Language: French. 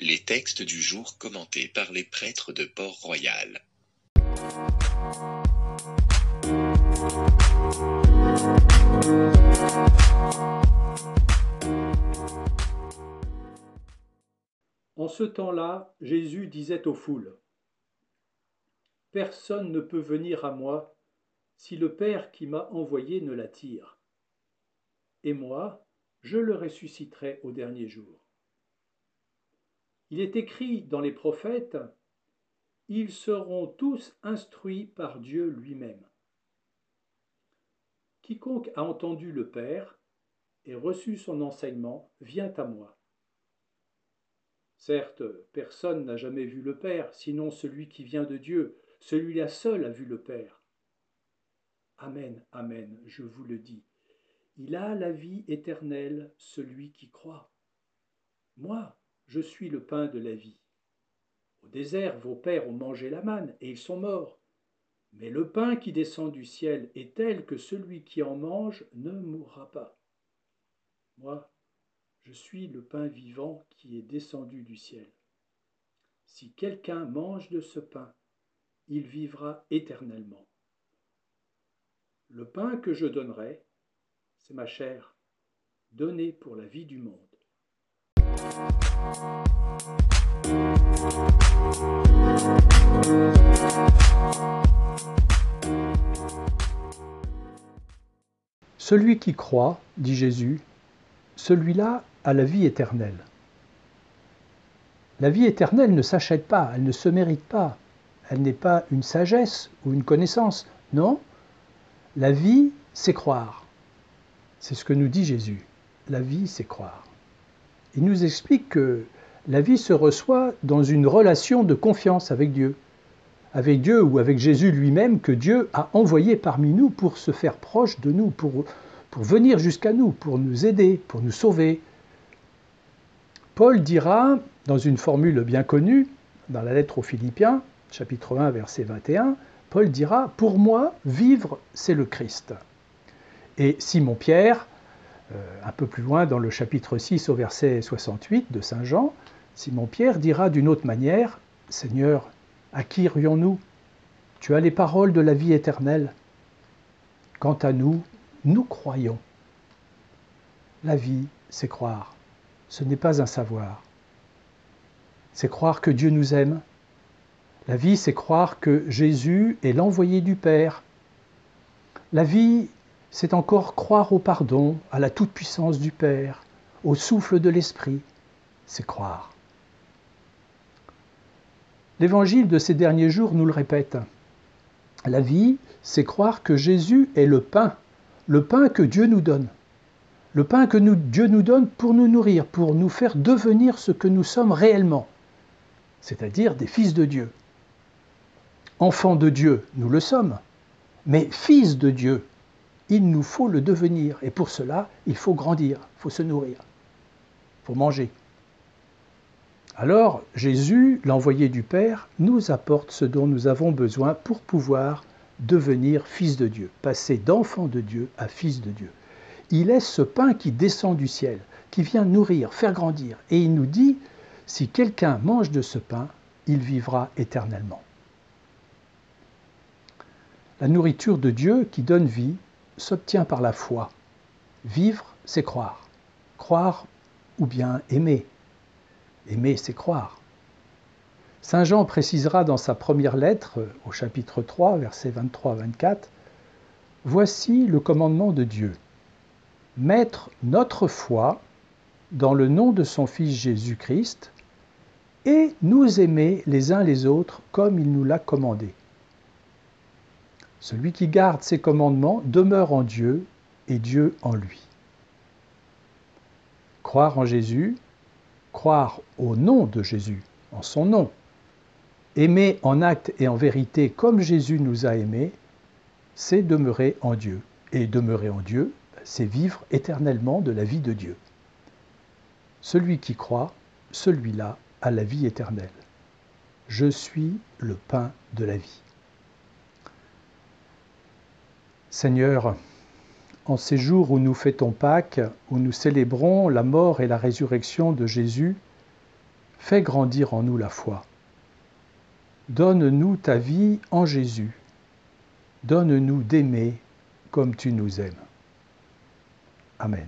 Les textes du jour commentés par les prêtres de Port-Royal. En ce temps-là, Jésus disait aux foules, Personne ne peut venir à moi si le Père qui m'a envoyé ne l'attire. Et moi, je le ressusciterai au dernier jour. Il est écrit dans les prophètes, Ils seront tous instruits par Dieu lui-même. Quiconque a entendu le Père et reçu son enseignement vient à moi. Certes, personne n'a jamais vu le Père, sinon celui qui vient de Dieu, celui-là seul a vu le Père. Amen, Amen, je vous le dis. Il a la vie éternelle, celui qui croit. Moi, je suis le pain de la vie. Au désert, vos pères ont mangé la manne, et ils sont morts. Mais le pain qui descend du ciel est tel que celui qui en mange ne mourra pas. Moi, je suis le pain vivant qui est descendu du ciel. Si quelqu'un mange de ce pain, il vivra éternellement. Le pain que je donnerai, c'est ma chair, donnée pour la vie du monde. Celui qui croit, dit Jésus, celui-là a la vie éternelle. La vie éternelle ne s'achète pas, elle ne se mérite pas, elle n'est pas une sagesse ou une connaissance, non. La vie, c'est croire. C'est ce que nous dit Jésus. La vie, c'est croire. Il nous explique que la vie se reçoit dans une relation de confiance avec Dieu. Avec Dieu ou avec Jésus lui-même que Dieu a envoyé parmi nous pour se faire proche de nous, pour, pour venir jusqu'à nous, pour nous aider, pour nous sauver. Paul dira, dans une formule bien connue, dans la lettre aux Philippiens, chapitre 1, verset 21, Paul dira, Pour moi, vivre, c'est le Christ. Et Simon-Pierre, un peu plus loin dans le chapitre 6 au verset 68 de Saint Jean, Simon-Pierre dira d'une autre manière, Seigneur, à qui irions-nous Tu as les paroles de la vie éternelle. Quant à nous, nous croyons. La vie, c'est croire. Ce n'est pas un savoir. C'est croire que Dieu nous aime. La vie, c'est croire que Jésus est l'envoyé du Père. La vie, c'est encore croire au pardon, à la toute-puissance du Père, au souffle de l'Esprit. C'est croire. L'évangile de ces derniers jours nous le répète. La vie, c'est croire que Jésus est le pain, le pain que Dieu nous donne. Le pain que Dieu nous donne pour nous nourrir, pour nous faire devenir ce que nous sommes réellement, c'est-à-dire des fils de Dieu. Enfants de Dieu, nous le sommes, mais fils de Dieu, il nous faut le devenir. Et pour cela, il faut grandir, il faut se nourrir, il faut manger. Alors Jésus, l'envoyé du Père, nous apporte ce dont nous avons besoin pour pouvoir devenir fils de Dieu, passer d'enfant de Dieu à fils de Dieu. Il est ce pain qui descend du ciel, qui vient nourrir, faire grandir. Et il nous dit, si quelqu'un mange de ce pain, il vivra éternellement. La nourriture de Dieu qui donne vie s'obtient par la foi. Vivre, c'est croire. Croire ou bien aimer. Aimer, c'est croire. Saint Jean précisera dans sa première lettre, au chapitre 3, versets 23-24, Voici le commandement de Dieu. Mettre notre foi dans le nom de son Fils Jésus-Christ et nous aimer les uns les autres comme il nous l'a commandé. Celui qui garde ses commandements demeure en Dieu et Dieu en lui. Croire en Jésus, croire au nom de Jésus, en son nom, aimer en acte et en vérité comme Jésus nous a aimés, c'est demeurer en Dieu. Et demeurer en Dieu, c'est vivre éternellement de la vie de Dieu. Celui qui croit, celui-là a la vie éternelle. Je suis le pain de la vie. Seigneur, en ces jours où nous fêtons Pâques, où nous célébrons la mort et la résurrection de Jésus, Fais grandir en nous la foi. Donne-nous ta vie en Jésus. Donne-nous d'aimer comme tu nous aimes. Amen.